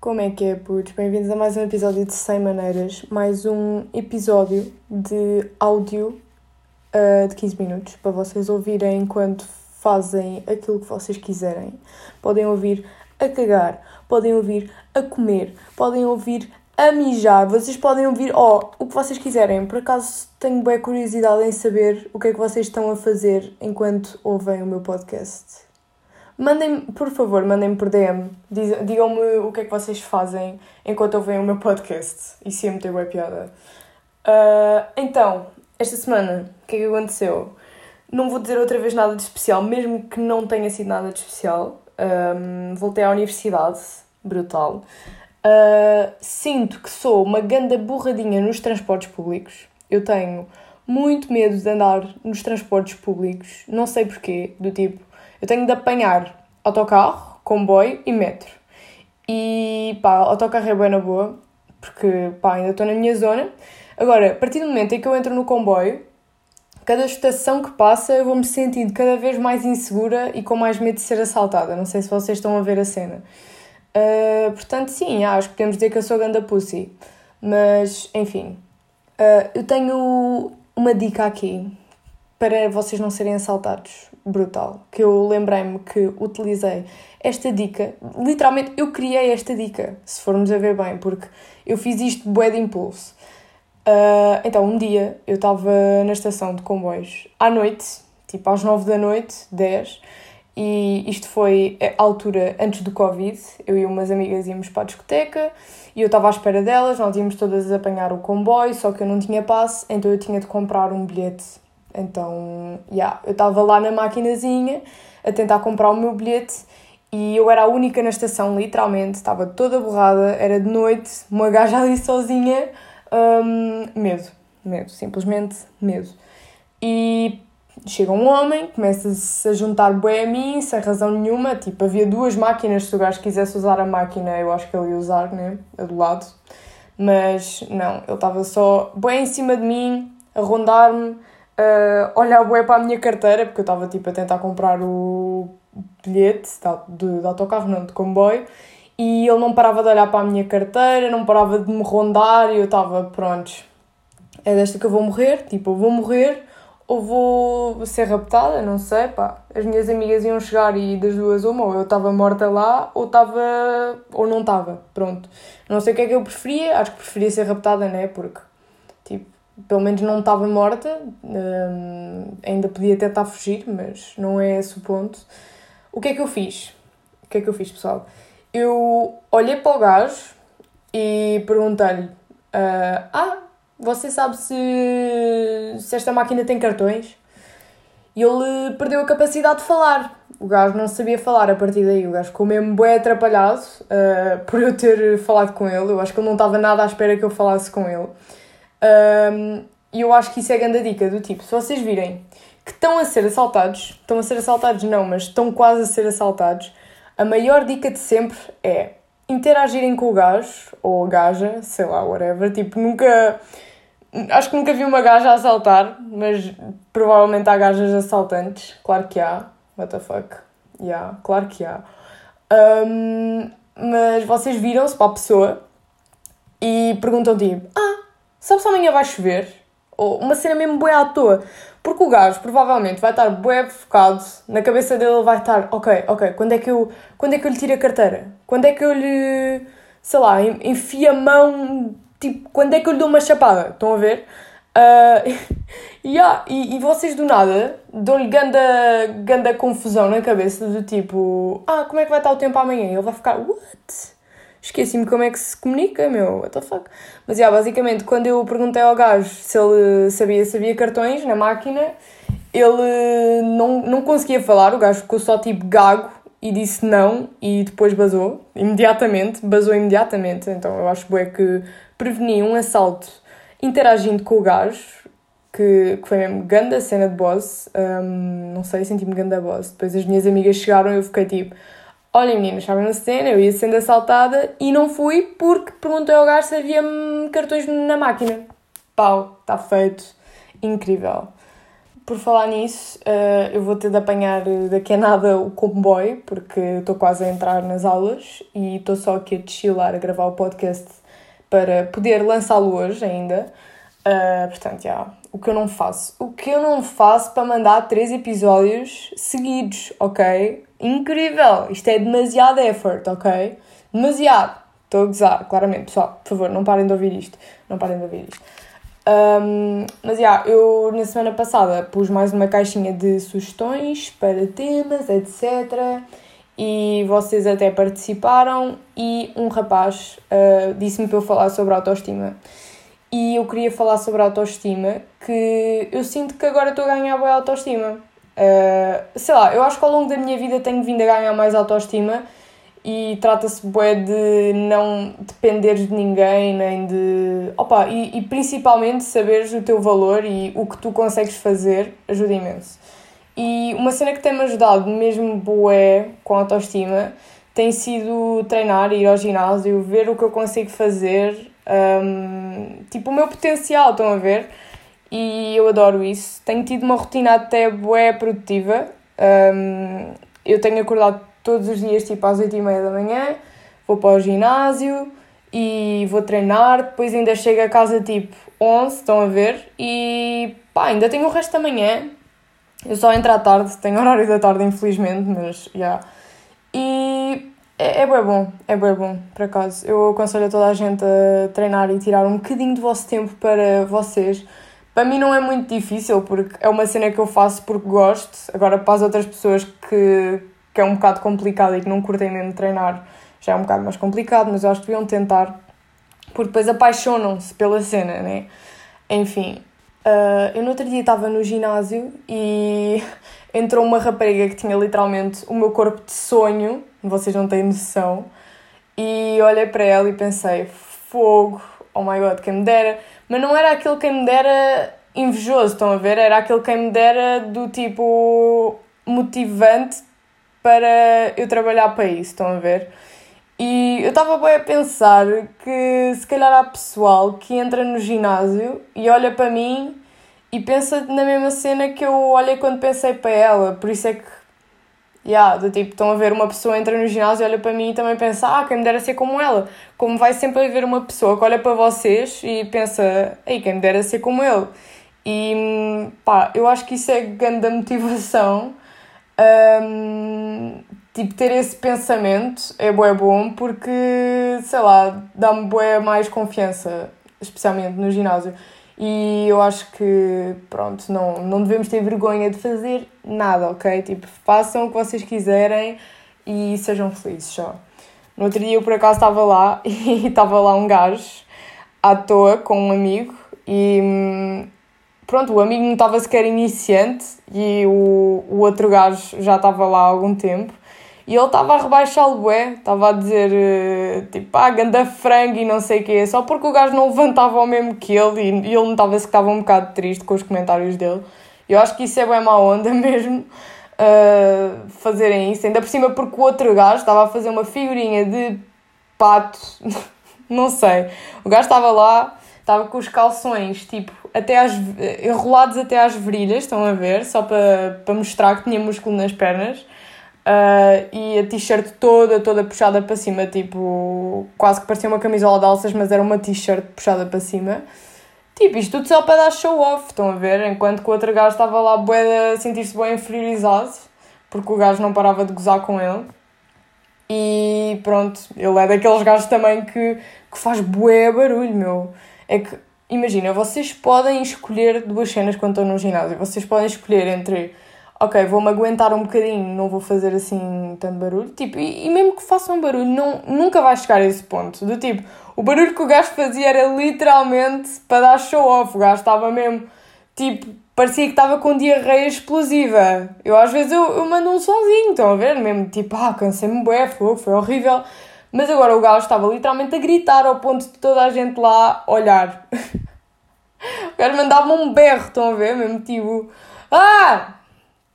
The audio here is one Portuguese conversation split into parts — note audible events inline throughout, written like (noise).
Como é que é, putos? Bem-vindos a mais um episódio de 100 Maneiras, mais um episódio de áudio uh, de 15 minutos para vocês ouvirem enquanto fazem aquilo que vocês quiserem. Podem ouvir a cagar, podem ouvir a comer, podem ouvir a mijar, vocês podem ouvir, oh, o que vocês quiserem. Por acaso tenho bem curiosidade em saber o que é que vocês estão a fazer enquanto ouvem o meu podcast. Mandem, por favor, mandem-me por DM. Digam-me o que é que vocês fazem enquanto ouvem o meu podcast. Isso ia meter boa piada. Uh, então, esta semana, o que é que aconteceu? Não vou dizer outra vez nada de especial, mesmo que não tenha sido nada de especial. Um, voltei à universidade, brutal. Uh, sinto que sou uma ganda burradinha nos transportes públicos. Eu tenho muito medo de andar nos transportes públicos, não sei porquê, do tipo, eu tenho de apanhar autocarro, comboio e metro. E pá, autocarro é bem na boa, porque pá, ainda estou na minha zona. Agora, a partir do momento em que eu entro no comboio, cada estação que passa eu vou-me sentindo cada vez mais insegura e com mais medo de ser assaltada. Não sei se vocês estão a ver a cena. Uh, portanto, sim, acho que podemos dizer que eu sou ganda pussy. Mas, enfim. Uh, eu tenho uma dica aqui para vocês não serem assaltados. Brutal. Que eu lembrei-me que utilizei esta dica. Literalmente, eu criei esta dica, se formos a ver bem, porque eu fiz isto bué de impulso. Uh, então, um dia eu estava na estação de comboios à noite, tipo às 9 da noite, 10, e isto foi a altura antes do Covid. Eu e umas amigas íamos para a discoteca e eu estava à espera delas, nós íamos todas apanhar o comboio, só que eu não tinha passe, então eu tinha de comprar um bilhete. Então, yeah, eu estava lá na maquinazinha a tentar comprar o meu bilhete e eu era a única na estação, literalmente, estava toda borrada, era de noite, uma gaja ali sozinha, um, medo, medo, simplesmente medo. E chega um homem, começa-se a juntar bué a mim, sem razão nenhuma, tipo, havia duas máquinas, se o gajo quisesse usar a máquina, eu acho que ele ia usar, né, a do lado, mas não, ele estava só bué em cima de mim, a rondar-me, a olhar bué para a minha carteira, porque eu estava, tipo, a tentar comprar o bilhete de, de autocarro, não, de comboio, e ele não parava de olhar para a minha carteira, não parava de me rondar, e eu estava, prontos, é desta que eu vou morrer, tipo, eu vou morrer, ou vou ser raptada, não sei, pá. As minhas amigas iam chegar e das duas uma, ou eu estava morta lá, ou estava. ou não estava, pronto. Não sei o que é que eu preferia, acho que preferia ser raptada, né? Porque, pelo menos não estava morta, hum, ainda podia tentar fugir, mas não é esse o ponto. O que é que eu fiz? O que é que eu fiz, pessoal? Eu olhei para o gajo e perguntei-lhe: uh, Ah, você sabe se, se esta máquina tem cartões? E ele perdeu a capacidade de falar. O gajo não sabia falar a partir daí. O gajo ficou mesmo bem atrapalhado uh, por eu ter falado com ele. Eu acho que ele não estava nada à espera que eu falasse com ele. Um, e eu acho que isso é a grande dica, do tipo, se vocês virem que estão a ser assaltados, estão a ser assaltados não, mas estão quase a ser assaltados, a maior dica de sempre é interagirem com o gajo, ou a gaja, sei lá, whatever, tipo, nunca Acho que nunca vi uma gaja a assaltar, mas provavelmente há gajas assaltantes. Claro que há. What the fuck? Yeah, claro que há. Um, mas vocês viram-se para a pessoa e perguntam tipo: Ah, sabe se amanhã vai chover? Ou uma cena mesmo boa à toa. Porque o gajo provavelmente vai estar bué focado, na cabeça dele vai estar, ok, ok, quando é que eu, quando é que eu lhe tiro a carteira? Quando é que eu lhe, sei lá, enfio a mão tipo, quando é que eu lhe dou uma chapada? Estão a ver? Uh, yeah, (laughs) e, e vocês do nada dão-lhe ganda, ganda confusão na cabeça do tipo, ah, como é que vai estar o tempo amanhã? Ele vai ficar, what? Esqueci-me como é que se comunica, meu, what the fuck? Mas, yeah, basicamente, quando eu perguntei ao gajo se ele sabia, sabia cartões na máquina, ele não, não conseguia falar, o gajo ficou só tipo gago e disse não e depois basou, imediatamente, basou imediatamente, então eu acho bué que preveni um assalto interagindo com o gajo, que, que foi mesmo ganda cena de boss, um, não sei, senti-me ganda boss. Depois as minhas amigas chegaram e eu fiquei tipo, olha meninas, sabem na cena, eu ia sendo assaltada e não fui porque perguntei ao gajo se havia cartões na máquina. Pau, está feito, incrível. por falar nisso, uh, eu vou ter de apanhar daqui a nada o comboio, porque estou quase a entrar nas aulas e estou só aqui a chilar, a gravar o podcast para poder lançá-lo hoje ainda. Uh, portanto, já, o que eu não faço? O que eu não faço para mandar três episódios seguidos, ok? Incrível! Isto é demasiado effort, ok? Demasiado! Estou a gozar, claramente. Pessoal, por favor, não parem de ouvir isto. Não parem de ouvir isto. Um, mas, já, yeah, eu na semana passada pus mais uma caixinha de sugestões para temas, etc. E vocês até participaram e um rapaz uh, disse-me para eu falar sobre autoestima. E eu queria falar sobre autoestima, que eu sinto que agora estou a ganhar boa autoestima. Uh, sei lá, eu acho que ao longo da minha vida tenho vindo a ganhar mais autoestima e trata-se bué de não dependeres de ninguém, nem de... Opa, e, e principalmente saberes o teu valor e o que tu consegues fazer ajuda imenso. E uma cena que tem-me ajudado mesmo bué com a autoestima tem sido treinar, ir ao ginásio, ver o que eu consigo fazer, um, tipo o meu potencial, estão a ver? E eu adoro isso. Tenho tido uma rotina até bué produtiva. Um, eu tenho acordado todos os dias tipo às 8 e meia da manhã, vou para o ginásio e vou treinar, depois ainda chego a casa tipo 11, estão a ver, e pá, ainda tenho o resto da manhã. Eu só entro à tarde, tenho (laughs) horário da tarde infelizmente, mas já. Yeah. E é, é bem bom, é bem bom, por acaso. Eu aconselho a toda a gente a treinar e tirar um bocadinho do vosso tempo para vocês. Para mim não é muito difícil, porque é uma cena que eu faço porque gosto. Agora, para as outras pessoas que, que é um bocado complicado e que não curtem mesmo treinar, já é um bocado mais complicado, mas eu acho que deviam tentar, porque depois apaixonam-se pela cena, né? Enfim, uh, eu no outro dia estava no ginásio e (laughs) entrou uma rapariga que tinha literalmente o meu corpo de sonho, vocês não têm noção, e olhei para ela e pensei, fogo, oh my god, quem me dera, mas não era aquele quem me dera invejoso, estão a ver? Era aquele quem me dera do tipo motivante para eu trabalhar para isso, estão a ver? E eu estava bem a pensar que se calhar há pessoal que entra no ginásio e olha para mim e pensa na mesma cena que eu olhei quando pensei para ela, por isso é que, yeah, do tipo, estão a ver uma pessoa entra no ginásio, olha para mim e também pensa, ah, quem me dera ser como ela. Como vai sempre haver uma pessoa que olha para vocês e pensa, ei, quem me dera ser como ele. E pá, eu acho que isso é grande motivação um, tipo, ter esse pensamento é bué bom porque, sei lá, dá-me bué mais confiança, especialmente no ginásio. E eu acho que, pronto, não, não devemos ter vergonha de fazer nada, ok? Tipo, façam o que vocês quiserem e sejam felizes só. No outro dia eu por acaso estava lá (laughs) e estava lá um gajo à toa com um amigo e hum, pronto, o amigo não estava sequer iniciante e o, o outro gajo já estava lá há algum tempo. E ele estava a rebaixar o bué, estava a dizer eh, tipo, ah, ganda frango e não sei o quê, só porque o gajo não levantava o mesmo que ele e, ele notava-se que estava um bocado triste com os comentários dele. Eu acho que isso é bem má onda (laughs) mesmo, uh, fazerem isso, ainda por cima porque o outro gajo estava a fazer uma figurinha de pato, (laughs) não sei, o gajo estava lá, estava com os calções tipo até às, enrolados até às virilhas, estão a ver, só para, para mostrar que tinha músculo nas pernas. Uh, e a t-shirt toda, toda puxada para cima, tipo, quase que parecia uma camisola de alças, mas era uma t-shirt puxada para cima. Tipo, isto tudo só para dar show off, estão a ver? Enquanto que o outro gajo estava lá bué a sentir-se bem inferiorizado, porque o gajo não parava de gozar com ele. E pronto, ele é daqueles gajos também que, que faz bué barulho, meu. É que imagina, vocês podem escolher duas cenas quando estão no ginásio. Vocês podem escolher entre, ok, vou-me aguentar um bocadinho, não vou fazer assim tanto barulho. Tipo, e, e, mesmo que façam barulho, não, nunca vai chegar a esse ponto. Do tipo, o barulho que o gajo fazia era literalmente para dar show off. O gajo estava mesmo, tipo, parecia que estava com diarreia explosiva. Eu às vezes eu, eu mando um sozinho, estão a ver? Mesmo tipo, ah, cansei-me bué, foi, foi horrível. Mas agora o gajo estava literalmente a gritar ao ponto de toda a gente lá olhar. (laughs) o gajo mandava um berro, estão a ver? Mesmo tipo, ah!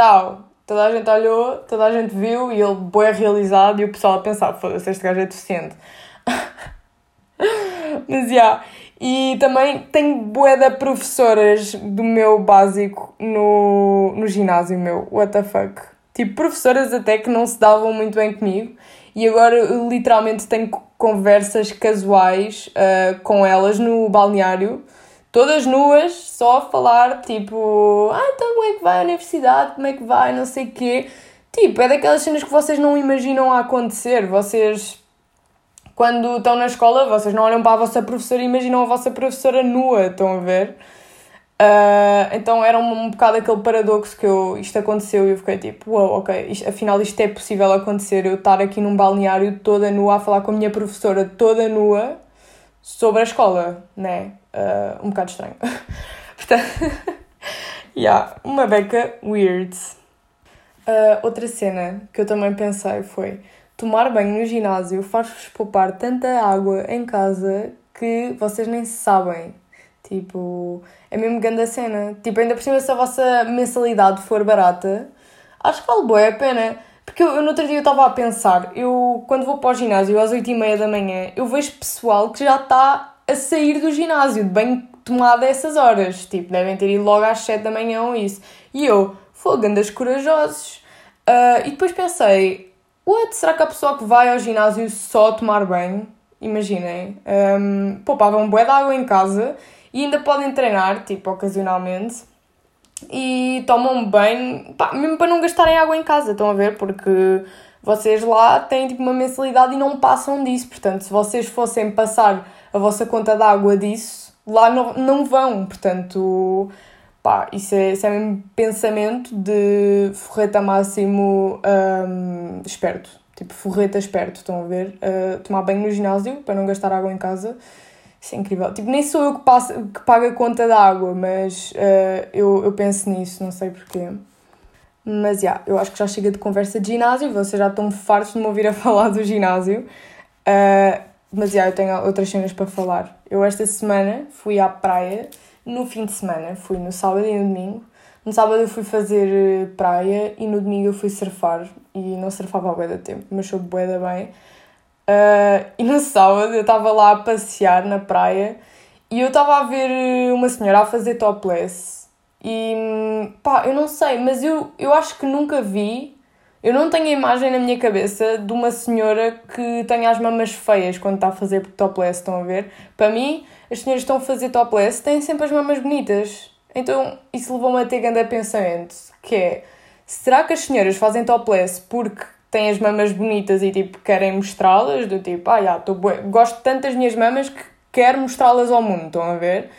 Tal. Toda a gente olhou, toda a gente viu e ele bem realizado e o pessoal a pensar, foda-se, este gajo é deficiente. (laughs) Mas, já. Yeah. E também tenho bué de professoras do meu básico no, no ginásio meu. What the fuck? Tipo, professoras até que não se davam muito bem comigo. E agora literalmente tenho conversas casuais uh, com elas no balneário. Todas nuas, só a falar, tipo... Ah, então como é que vai a universidade? Como é que vai? Não sei o quê. Tipo, é daquelas cenas que vocês não imaginam a acontecer. Vocês quando estão na escola, vocês não olham para a vossa professora e imaginam a vossa professora nua, estão a ver? Uh, então era um, um bocado aquele paradoxo que eu, isto aconteceu e eu fiquei tipo, uau, wow, ok, isto, afinal isto é possível acontecer, eu estar aqui num balneário toda nua a falar com a minha professora toda nua sobre a escola, né? Uh, um bocado estranho. (laughs) Portanto, (laughs) yeah, uma beca weird. Uh, outra cena que eu também pensei foi tomar banho no ginásio faz-vos poupar tanta água em casa que vocês nem sabem. Tipo, é mesmo grande a cena. Tipo, ainda por cima, se a vossa mensalidade for barata, acho que vale boa a pena. Porque eu, eu no outro dia eu estava a pensar, eu quando vou para o ginásio às 8h30 da manhã, eu vejo pessoal que já está a sair do ginásio, de bem tomado a essas horas. Tipo, devem ter ido logo às 7 da manhã ou isso. E eu, fogo, andas corajosos. Uh, e depois pensei, What? Será que a pessoa que vai ao ginásio só tomar banho? Imaginem. Um, poupavam um bué de água em casa e ainda podem treinar, tipo, ocasionalmente. E tomam banho, pá, mesmo para não gastarem água em casa, estão a ver? Porque vocês lá têm tipo uma mensalidade e não passam disso. Portanto, se vocês fossem passar a vossa conta de água disso, lá não, não vão. Portanto, Pá, isso é, isso é pensamento de forreta máximo um, esperto. Tipo, forreta esperto, estão a ver? Uh, tomar banho no ginásio para não gastar água em casa. Isso é incrível. Tipo, nem sou eu que, passo, que pago a conta da água, mas uh, eu, eu penso nisso, não sei porquê. Mas, já, yeah, eu acho que já chega de conversa de ginásio. Vocês já estão fartos de me ouvir a (laughs) falar do ginásio. Uh, mas, já, yeah, eu tenho outras cenas para falar. Eu, esta semana, fui à praia no fim de semana. Fui no sábado e no domingo. No sábado eu fui fazer eh, praia e no domingo eu fui surfar. E não surfava a bué da tempo, mas sou bué da bem. Uh, e no (laughs) sábado eu estava lá a passear na praia e eu estava a ver eh, uma senhora a fazer topless. E pá, eu não sei, mas eu, eu acho que nunca vi. Eu não tenho a imagem na minha cabeça de uma senhora que tenha as mamas feias quando está a fazer topless, estão a ver? Para mim, as senhoras estão a fazer topless têm sempre as mamas bonitas. Então isso levou-me a ter grande pensamento, que é, será que as senhoras fazem topless porque têm as mamas bonitas e tipo querem mostrá-las? Do tipo, ah, já, gosto tanto das minhas mamas que quero mostrá-las ao mundo, estão a ver?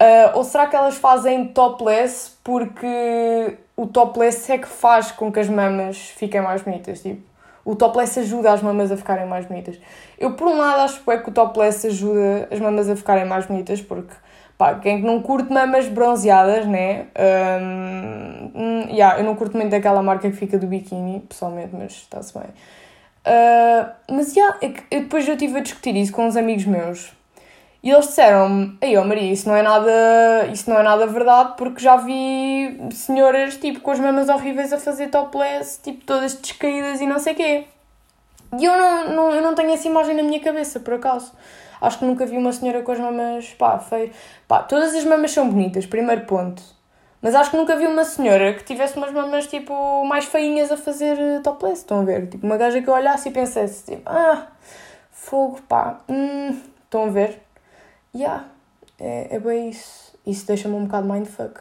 Uh, ou será que elas fazem topless porque o topless é que faz com que as mamas fiquem mais bonitas? Tipo, o topless ajuda as mamas a ficarem mais bonitas. Eu, por um lado, acho que o topless ajuda as mamas a ficarem mais bonitas, porque, pá, quem não curte mamas bronzeadas, né? Um, yeah, eu não curto muito daquela marca que fica do biquíni, pessoalmente, mas está-se bem. Uh, mas, yeah, é eu, depois eu estive a discutir isso com uns amigos meus. E eles disseram-me, aí, oh Maria, isso não é nada, isso não é nada verdade, porque já vi senhoras, tipo, com as mamas horríveis a fazer topless, tipo, todas descaídas e não sei quê. E eu não, não, eu não tenho essa imagem na minha cabeça, por acaso. Acho que nunca vi uma senhora com as mamas, pá, feio. Pá, todas as mamas são bonitas, primeiro ponto. Mas acho que nunca vi uma senhora que tivesse umas mamas, tipo, mais feinhas a fazer topless, estão a ver? Tipo, uma gaja que eu olhasse e pensasse, tipo, ah, fogo, pá, hum, estão a ver? Yeah, é, é bem isso. Isso deixa-me um bocado mindfuck.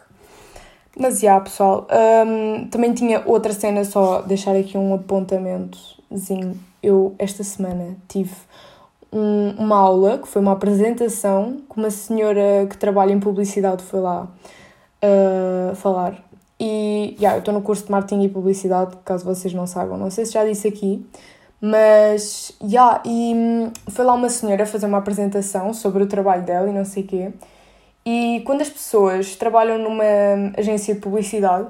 Mas, yeah, pessoal, um, também tinha outra cena, só deixar aqui um apontamentozinho. Eu, esta semana, tive um, uma aula, que foi uma apresentação, que uma senhora que trabalha em publicidade foi lá uh, falar. E, yeah, eu estou no curso de marketing e publicidade, caso vocês não saibam. Não sei se já disse aqui, mas, já, yeah, e hum, foi lá uma senhora fazer uma apresentação sobre o trabalho dela e não sei o quê. E quando as pessoas trabalham numa agência de publicidade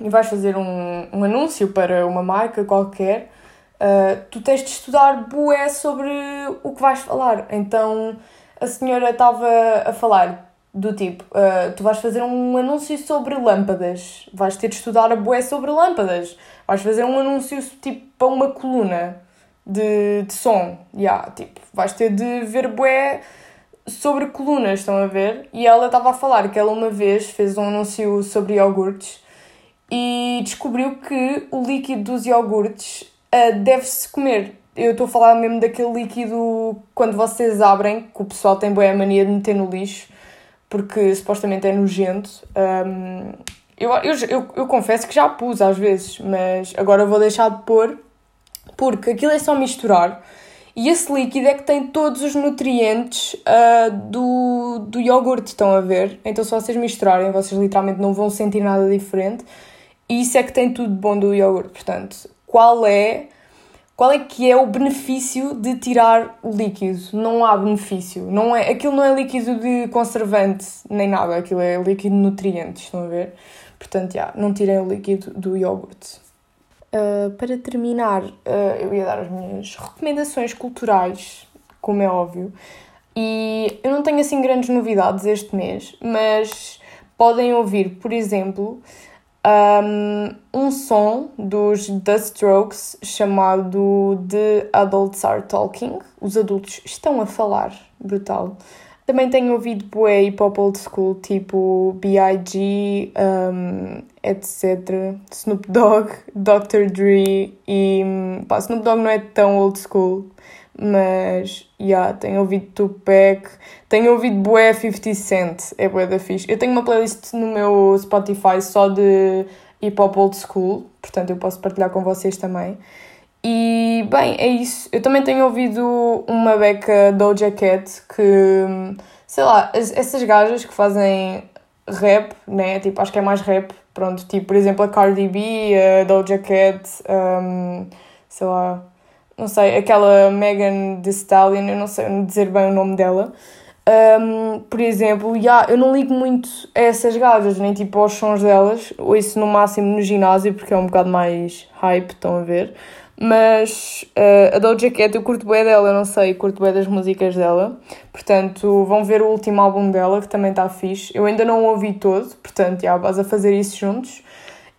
e vais fazer um, um anúncio para uma marca qualquer, uh, tu tens de estudar bué sobre o que vais falar. Então a senhora estava a falar do tipo, uh, tu vais fazer um anúncio sobre lâmpadas, vais ter de estudar a bué sobre lâmpadas, vais fazer um anúncio tipo para uma coluna de, de som, yeah, tipo, vais ter de ver bué sobre colunas, estão a ver? E ela estava a falar que ela uma vez fez um anúncio sobre iogurtes e descobriu que o líquido dos iogurtes uh, deve-se comer. Eu estou a falar mesmo daquele líquido quando vocês abrem, que o pessoal tem boa mania de meter no lixo, porque supostamente é nojento. Um, eu, eu, eu, eu confesso que já pus às vezes, mas agora vou deixar de pôr, porque aquilo é só misturar. E esse líquido é que tem todos os nutrientes uh, do, do iogurte, estão a ver? Então, se vocês misturarem, vocês literalmente não vão sentir nada diferente. E isso é que tem tudo bom do iogurte. Portanto, qual é, qual é que é o benefício de tirar o líquido? Não há benefício. Não é, aquilo não é líquido de conservante nem nada. Aquilo é líquido de nutrientes, estão a ver? Portanto, já, não tirem o líquido do iogurte. Uh, para terminar, uh, eu ia dar as minhas recomendações culturais, como é óbvio. E eu não tenho assim grandes novidades este mês, mas podem ouvir, por exemplo, um, um som dos The Strokes chamado The Adults Are Talking. Os adultos estão a falar, brutal. Também tenho ouvido bué hip hop old school, tipo B.I.G., um, etc. Snoop Dogg, Dr. Dre e... Pá, Snoop Dogg não é tão old school, mas, já, yeah, tenho ouvido Tupac, tenho ouvido bué 50 Cent, é bué da fixe. Eu tenho uma playlist no meu Spotify só de hip hop old school, portanto eu posso partilhar com vocês também. E bem, é isso. Eu também tenho ouvido uma beca Doja Cat que, sei lá, essas gajas que fazem rap, né? Tipo, acho que é mais rap. Pronto, tipo, por exemplo, a Cardi B, a Doja Cat, um, sei lá, não sei, aquela Megan Thee Stallion, eu não sei dizer bem o nome dela. Um, por exemplo, yeah, eu não ligo muito a essas gajas, nem tipo aos sons delas, ou isso no máximo no ginásio, porque é um bocado mais hype, estão a ver. Mas uh, a Doja Cat eu curto bem dela, eu não sei, curto bem das músicas dela. Portanto, vão ver o último álbum dela, que também está fixe. Eu ainda não o ouvi todo, portanto, já, vais a fazer isso juntos.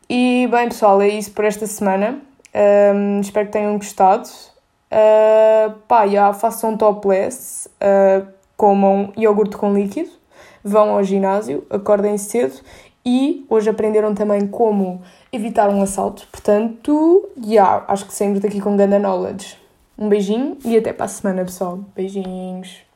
E bem, pessoal, é isso por esta semana. Um, espero que tenham gostado. Uh, pá, já, façam topless, uh, comam iogurte com líquido, vão ao ginásio, acordem cedo e hoje aprenderam também como evitar um assalto. Portanto, yeah, acho que saímos daqui com grande knowledge. Um beijinho e até para a semana, pessoal. Beijinhos.